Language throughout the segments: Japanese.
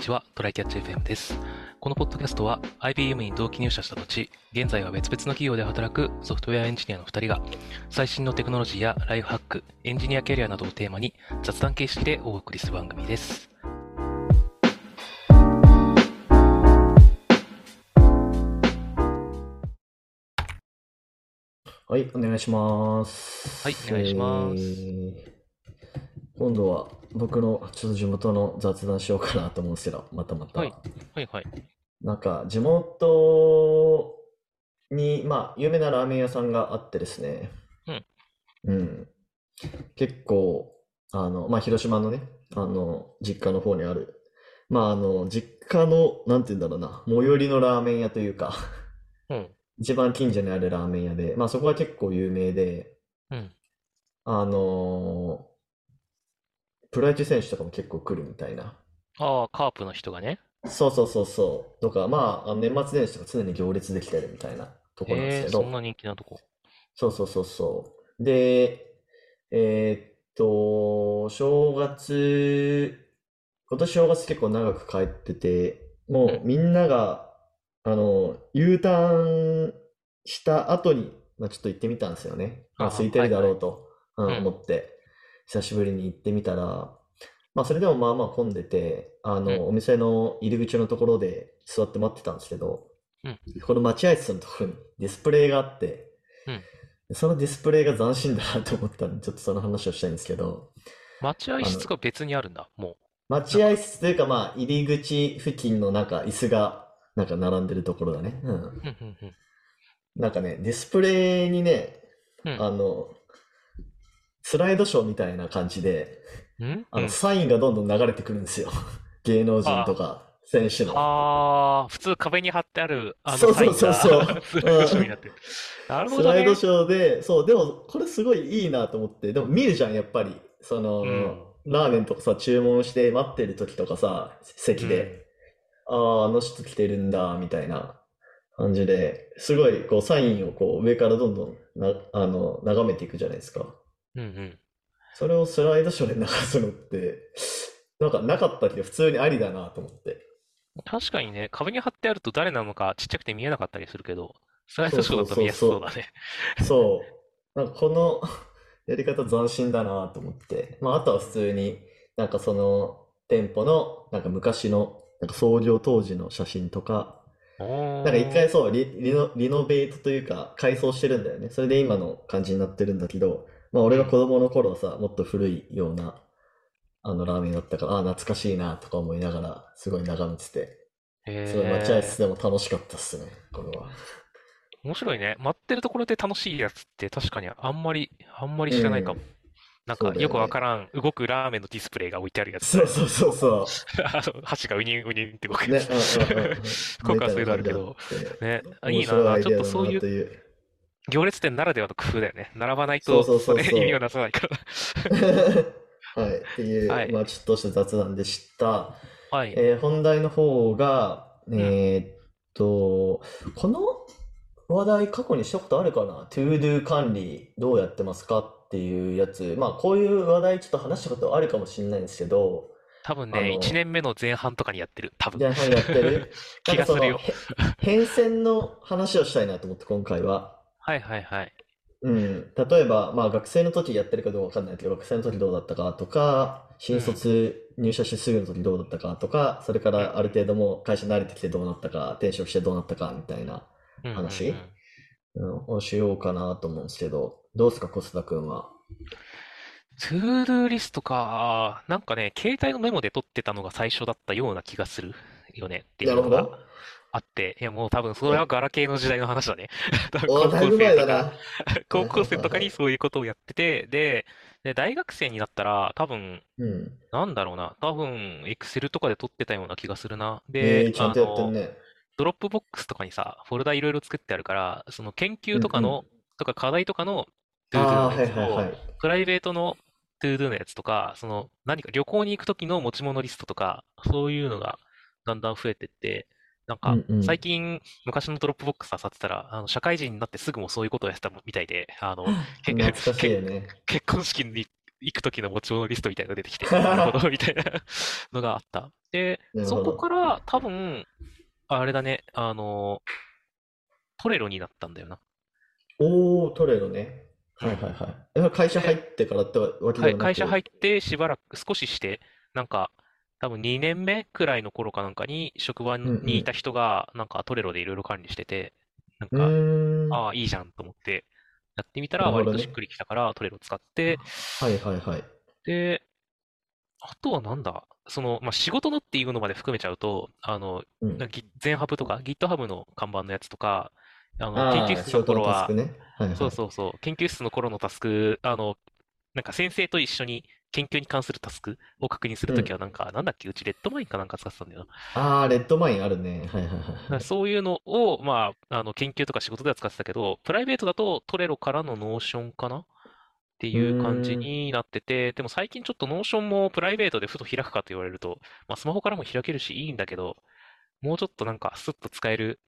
ちは、トライキャッチ FM です。このポッドキャストは IBM に同期入社した後、現在は別々の企業で働くソフトウェアエンジニアの2人が、最新のテクノロジーやライフハック、エンジニアキャリアなどをテーマに雑談形式でお送りする番組です。はい、お願いします。はいお願いしますえー今度は僕のちょっと地元の雑談しようかなと思うんですけど、またまた。はいはいはい。なんか地元に、まあ、有名なラーメン屋さんがあってですね。うん。うん。結構、あの、まあ、広島のね、あの、実家の方にある、まあ、あの、実家の、なんて言うんだろうな、最寄りのラーメン屋というか、うん。一番近所にあるラーメン屋で、まあ、そこは結構有名で、うん。あのープロ野球選手とかも結構来るみたいな。ああ、カープの人がね。そうそうそうそう。とか、まあ、あの年末年始とか常に行列できてるみたいなとこなんですえー。そんな人気なとこ。そうそうそうそう。で、えーっと、正月、今年正月結構長く帰ってて、もうみんなが、あの、U ターンした後に、まあ、ちょっと行ってみたんですよね。まあ、あ空いてるだろうと、うんうん思って、久しぶりに行ってみたら、まあ、それでもまあまあ混んでて、あうんの、お店の入り口のところで座って待ってたんですけど、うんこの待合室のところにディスプレイがあって、そのディスプレイが斬新だなと思ったんで、ちょっとその話をしたいんですけど、待合室が別にあるんだ、も待合室というか、まあ、入り口付近のなんか椅子がなんか並んでるところだね。うん。う。うんうんうんなんかね、ディスプレイにね、うんあの、スライドショーみたいな感じで、うん？あの、うんサインがどんどん流れてくるんですよ。芸能人とか、選手の。ああ、普通壁に貼ってあるあそうのサインそうそうがそう スライドショーになってる。なるほスどね。ライドショーで、そう、でも、これすごいいいなと思って、でも見るじゃん、やっぱり。その、うんラーメンとかさ、注文して待ってる時とかさ、席で、ああ、あの人来てるんだ、みたいな感じで、すごい、こう、サインをこう、上からどんどんな、あの、眺めていくじゃないですか。うんうん。それをスライドショーで流すのって、なんかなかったけど、普通にありだなと思って。確かにね、壁に貼ってあると誰なのかちっちゃくて見えなかったりするけど、スライドショーだと見やすそうだね。そう。なんかこの やり方斬新だなと思って。まあ、あとは普通に、なんかその店舗の、なんか昔の、なんか創業当時の写真とか、おなんか一回ーそうリ、リノ、リノベートというか改装してるんだよね。それで今の感じになってるんだけど、まあ俺が子供の頃はさ、もっと古いような、あのラーメンだったから、ああ、懐かしいなとか思いながら、すごい眺めてて、すごい待合室へでも楽しかったっすね、これは。ー面白いね。待ってるところで楽しいやつって確かにあんまり、あんまり知らないかも。なんそうだよねかよくわからん、動くラーメンのディスプレイが置いてあるやつ。そうそうそうそう。あの箸がウニンウニンって動くね、やつ。うんうんうんうん。福岡はそういうのあるけど、ね、あいいな、ちょっとそういう。行列店ならではの工夫だよね。並ばないと意味をなさないから。はい、っていう、はいまあちょっとした雑談でした。はい。えー本題の方が、えーっと、この話題過去にしたことあるかな ?ToDo 管理どうやってますかっていうやつ。まあこういう話題ちょっと話したことあるかもしれないんですけど、多分ね、あの1年目の前半とかにやってる。多分。前半やってる？気がするよなんかそのへ変遷の話をしたいなと思って今回は。はいはいはい。うん、例えば、まあ、学生の時やってるかどうかわかんないけど、学生の時どうだったかとか、新卒入社してすぐの時どうだったかとか、それからある程度もう会社慣れてきてどうなったか、転職してどうなったかみたいな、うんうん話うんうん、をしようかなと思うんですけど、どうですか、小須田君は？トゥードゥーリストか。なんかね、携帯のメモで取ってたのが最初だったような気がするよねっていうのがど。あって、いやもう多分それはガラケーの時代の話だね。多分お高だいぶ前だ校生とか、な。高校生とか にそういうことをやってて、で、で大学生になったら多分、うん。なんだろうな、多分、エクセルとかで取ってたような気がするな。えで、ー、ちゃんとやってあのるね。Dropbox とかにさ、フォルダいろいろ作ってあるから、その研究とかうんの、とか課題とかのトゥーああ、はいつと、はいはい。プライベートのトゥードゥのやつとか、その何か旅行に行く時の持ち物リストとか、そういうのがだんだん増えてって、なんか最近昔の Dropbox 漁ってたら、あの社会人になってすぐもそういうことをやってたみたいで、あの、ね。結婚式に行く時の持ち物リストみたいなのが出てきて、なるほど、みたいなのがあった。で、そ。こから多分、あれだね、あの、トレロになったんだよな。おー、トレロね。うん。はいはいはい。え会社入で、ってからってわけはい、ではな会社入く、ってしばらく、少しして、なんか、多分2年目くらいの頃かなんかに、職場にいたん。人が、なんかトレロでいろいろ管理してて、なんうか。ああ、いいじゃんと思って、やってみたなら。割としっくりきたから、トレロ使って、はいはいはい。で、あとはなんだ、その、まあ、仕事のっていうのまで含めちゃうと、あの、うん。なギ全ハブとか GitHub のカンバンのやつとか、あの、研究室の頃は、そうはい。そうそう、研究室の頃のタスク、あの、なんか先生と一緒に研究に関するタスクを確認するときは、うん。なんか、なんだっけ、うち Redmine かなんか使ってたんだよな。ああ、 Redmine あるね。はいはいはいそういうのを、まあ、あの、研究とか仕事では使ってたけど、プライベートだと Trello からの Notion かなってういう感じ。になってて、でも最近ちょっと Notion もプライベートでふと開くかと言われると、まあスマホからも開けるしいいんだけど、もうちょっとなんかスッと使える、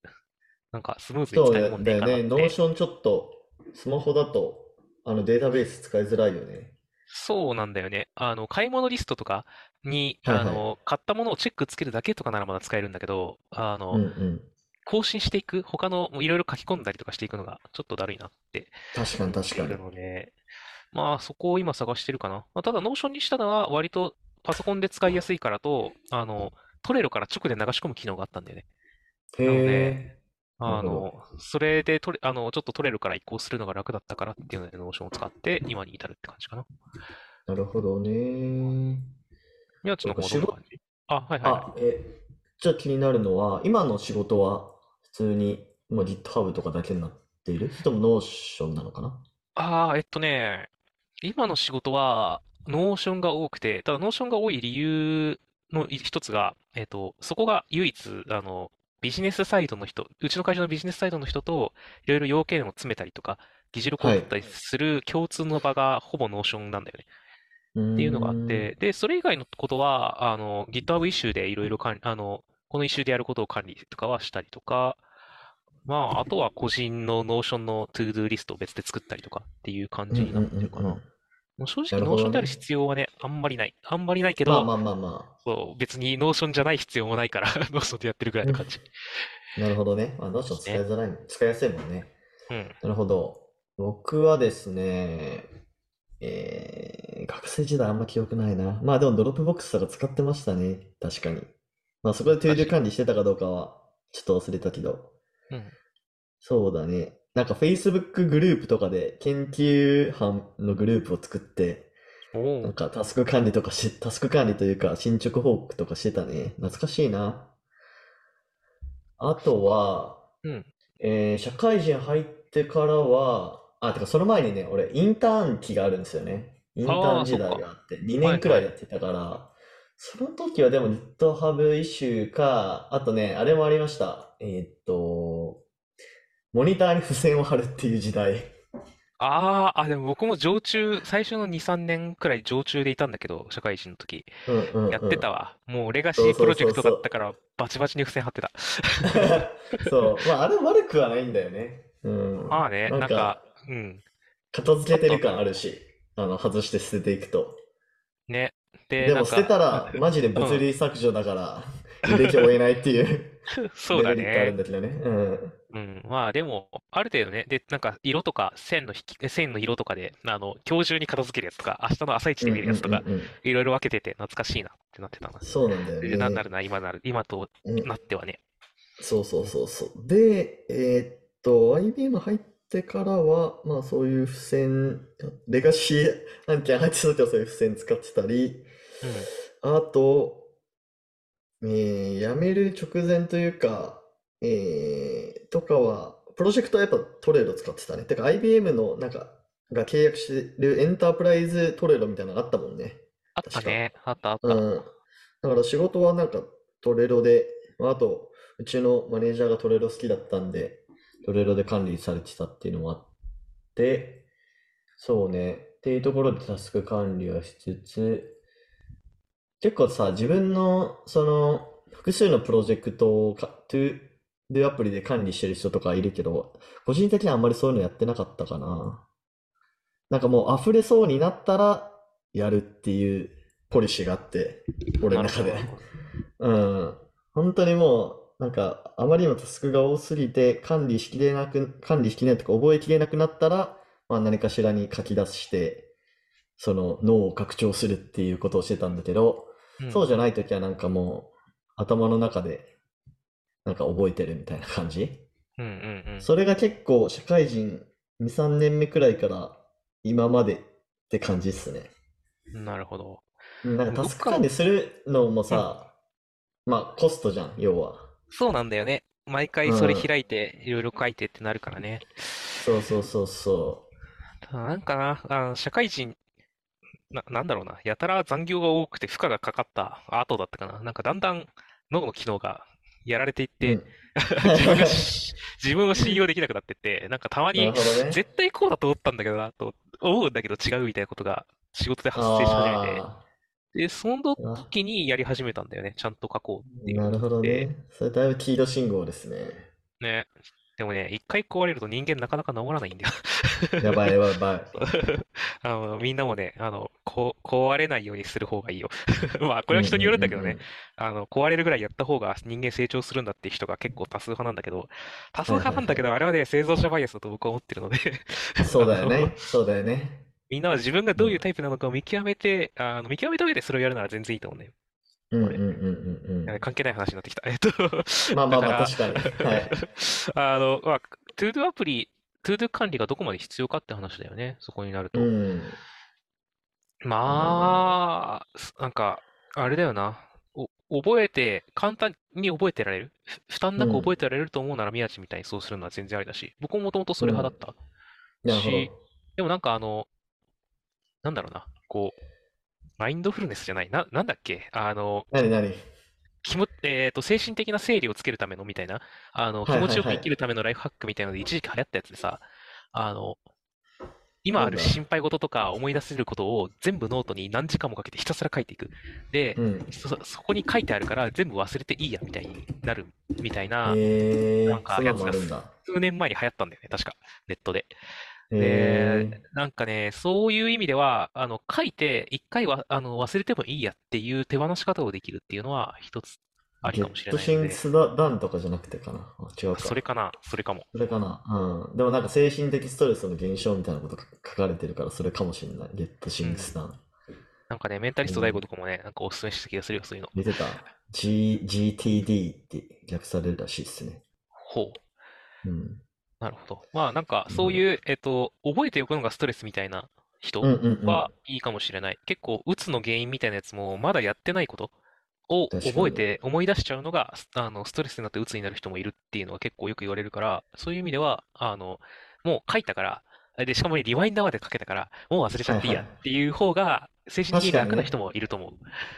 なんかスムーズにそう使えるもんねえだだよね。かなって。 Notion ちょっと、スマホだと、あのデータベース使いづらいよね。そうなんだよね。あの、買い物リストとかに、はいはい。あの、買ったものをチェックつけるだけとかならまだ使えるんだけど、あうんの、うん。更新していく、他のいろいろ書き込んだりとかしていくのがちょっとだるいなって確かに確かに。思っているので、まあそこを今探してるかな。まあ、ただ、 Notion にしたのは割とパソコンで使いやすいからと、あの、 Trello から直で流し込む機能があったんだよね。へなので、え、なるほど。あの、それでトレ、あの、ちょっと Trello から移行するのが楽だったからっていうので、 Notion を使って今に至るって感じかな。なるほどね。宮地の方はどんな感じ？あ、はいはいはい。あ、え、ちょっと気になるのは、今の仕事は普通にもう GitHub とかだけになっている？それとも Notion なのかな？ああ、えっとね、今の仕事は、 Notion が多くて、ただ Notion が多い理由の一つが、えっと、そこが唯一、あの、ビジネスサイドの人、うちの会社のビジネスサイドの人と、いろいろ要件を詰めたりとか、議事録をはい。取ったりする共通の場がほぼ Notion なんだよね。うっていうのがあっ。て、で、それ以外のことは、あの、GitHub イシューでいろいろ管理、あの、このイシューでやることを管理とかはしたりとか、まあ、あとは個人の Notion の to-do リストを別で作ったりとかっていう感じになってるかな。もう正直な Notion である。必要はね、あんまりない。あんまりないけど、まあまあまあまそう、別に Notion じゃない必要もないから、Notion でやってるぐらいあ。の感じ なるほどね。まあ、Notion ですね。使いづらい、使いやすいもんね。うん。なるほど。僕はですね、えー、学生時代あんま記憶ないな。まあでも Dropbox とか使ってましたね。確かに。まあそこで to-do 確か管理してたかどうかはちょっと忘れたけど。に。うん。そうだね。なんか Facebook グループとかで研究班のグループを作って、なん。かタスク管理とかし、タスク管理というか進捗報告とかしてたね。懐かしいな。あとは、うん。えー社会人入ってからは、あ、てかその前にね、俺インターン期があるんですよね。インターン時。代があって、2はいはい。年くらいやってたから、その時はでも GitHub イシューか、あとね、あれもありました。えーっと、モニターに付箋を貼るっていう時代。ああ、あ、でも僕も常駐、最初の2、3年くらい常駐でいたんだけど、社会人の時。うんうんやっうん。てたわ。もうレガシープロジェクトだったから、バチバチに付箋貼ってた。う。そう。まあ、あれ悪くはないんだよね。うん。まあね、なんか、うん。片付けてる感あるし、あの、外して捨てていくと。ね。で、でもなんか、捨てたら、マジで物うん。理削除だから、履歴を追えないっていうそうだデメリットあるんね。だけどね。うん。うん。まあでも、ある程度ね、で、なんか、色とか、線の引き、線の色とかで、あの、今日中に片付けるやつとか、明日の朝一うんうんで見るやつとか、うんうん。いろいろ分けてて懐かしいなってなってたな。そうなんだよでな、なね。るな、今なる、今とうん。なってはね。そうそうそうそう。で、えーっと、IBM 入ってからは、まあそういう付箋、レガシー案件入ってた時はそういう付箋使ってたり、うん。あと、えー辞める直前というか、えーとかは、プロジェクトはやっぱトレロ使ってたね。てか IBM のなんか、が契約してるエンタープライズトレロみたいなのがあったもんね。あった。ね。あったあった。うん。だから仕事はなんかトレロで、まああと、うちのマネージャーがトレロ好きだったんで、トレロで管理されてたっていうのもあって、そうね。っていうところでタスク管理はしつつ、結構さ、自分の、その、複数のプロジェクトをか、トゥードゥアプリで管理してる人とかいるけど、個人的にはあんまりそういうのやってなかったかな。なんかもう溢れそうになったら、やるっていうポリシーがあって、俺の中で うん。本当にもう、なんか、あまりにもタスクが多すぎて、管理しきれなく、管理しきれないとか、覚えきれなくなったら、まあ何かしらに書き出して、その脳を拡張するっていうことをしてたんだけど、うんそうじゃないときはなんかもう、頭の中で、なんか覚えてるみたいな感じ？うんうんうん。それが結構、社会人2、3年目くらいから、今までって感じっすね。なるほど。うんなんかタスク管理するのもさ、まあコストじゃん、要は。そうなんだよね。毎回それ開いて、いろいろ書いてってなるからね。そうそうそうそただなんかな、あの、社会人、な、なんだろうな、やたら残業が多くて負荷がかかった後だったかな。なんかだんだん脳の機能がやられていっう。て、うん自分がし、自分を信用できなくなってって、なんかたまに。絶対こうだと思ったんだけどな、と思うんだけど違うみたいなことが仕事で発生し始めて、あで、そのあ、時にやり始めたんだよね。ちゃんと書こうっていうなるほどでね。それだいぶ黄色信号ですね。ね。でもね、一回壊れると人間なかなか治らないんだよ。やばいやばいやばい。あの、みんなもね、あの、こ、壊れないようにする方がいいよ。まあ、これは人によるんだけどね。あの、壊れるぐらいやった方が人間成長するんだって人が結構多数派なんだけど、多数派なんだけど、あれはね、製造者バイアスだと僕は思ってるので、そうだよね。そうだよね。みんなは自分がどういうタイプなのかを見極めて、あの、見極めた上でそれをやるなら全然いいと思うんだよ。うんうんうんうんうん。関係ない話になってきた。えっと、まあまあまあだ確かに。はい。あの、まあ、 to-do アプリ、 to-do 管理がどこまで必要かって話だよね。そこになると。うん。まあ、すなんか、あれだよな。お、覚えて、簡単に覚えてられる？ふ負担なく覚えてられると思うなら宮地みたいにそうするのは全然ありだし、僕ももともとそれ派だった。なるほど。しでもなんかあの、なんだろうな。こう、マインドフルネスじゃない。な、なんだっけ？あの、何何？気も、えっと、精神的な整理をつけるためのみたいな、あの、気はいはいはい持ちよく生きるためのライフハックみたいなので一時期流行ったやつでさ、あの、今ある心配事とか思い出せることを全部ノートに何時間もかけてひたすら書いていく。で、うん。そ、そこに書いてあるから全部忘れていいやみたいになるみたいな、えー、なんかそんなのもあるんだ。数年前に流行ったんだよね、確か、ネットで。えで、なんかね、そういう意味では、あの、書いて一回は、あの、忘れてもいいやっていう手放し方をできるっていうのは一つあー、りかもしゲットれないので、シンクスダンとかじゃなくてかな？あ違うか。それかな、それかも。それかな？うん。でもなんか精神的ストレスの減少みたいなことが書かれてるから、それかもしれない。ゲットシンクスダン。なんかね、メンタリスト大悟とかもね、なんかおすすめした気がするよ、そういうの。出てた G、GTD って略されるらしいですね。ほう。うん。なるほど。まあ、なんか、そういう、えっと、覚えておくのがストレスみたいな人うんうんうん。はいいかもしれない。結構、うつの原因みたいなやつも、まだやってないことを確かに覚えて、思い出しちゃうのが、すあの、ストレスになってうつになる人もいるっていうのは結構よく言われるから、そういう意味では、あの、もう書いたから、で、しかもねリマインダーまでかけたから、もう忘れちゃっていいやっていう方が、精神的に確か楽な人もいると思う。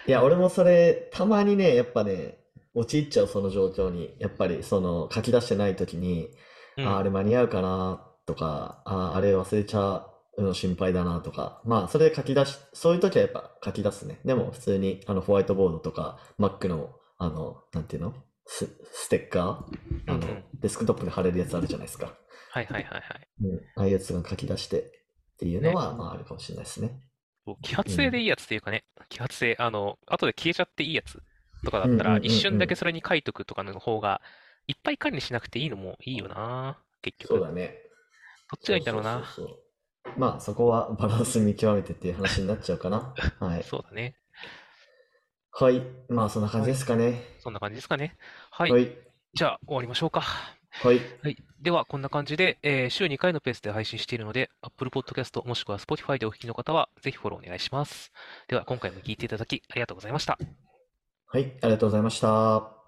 いや、俺もそれ、たまにね、やっぱね、陥っちゃう、その状況に。やっぱり、その、書き出してない時に、うん。あ、あれ間に合うかなとか、あ、あれ忘れちゃうの心配だなとか、まあ、それで書き出し、そういう時はやっぱ書き出すね。でも、普通に、あの、ホワイトボードとか、Mac の、あの、なんていうの？ス、ステッカー？あのうん。うん、デスクトップに貼れるやつあるじゃないですか。はいはいはいはい。うん、ああいうやつが書き出してっていうのは、まあ、あるかもしれないですね。揮発性でいいやつっていうかね、揮発性、あの、後で消えちゃっていいやつとかだったら、うんうんうんうん。一瞬だけそれに書いとくとかの方が、いっぱい管理しなくていいのもいいよな、結局。どそうだね。っちがいいんだろうな。そうそうそうまあ、そこはバランス見極めてっていう話になっちゃうかな。はい。そうだね。はい。まあ、そんな感じですかね。そんな感じですかね。はい。はい。じゃあ、終わりましょうか。はい。はい。では、こんな感じで、えー週2回のペースで配信しているので、Apple Podcast もしくは Spotify でお聞きの方は、ぜひフォローお願いします。では、今回も聞いていただき、ありがとうございました。はい。ありがとうございました。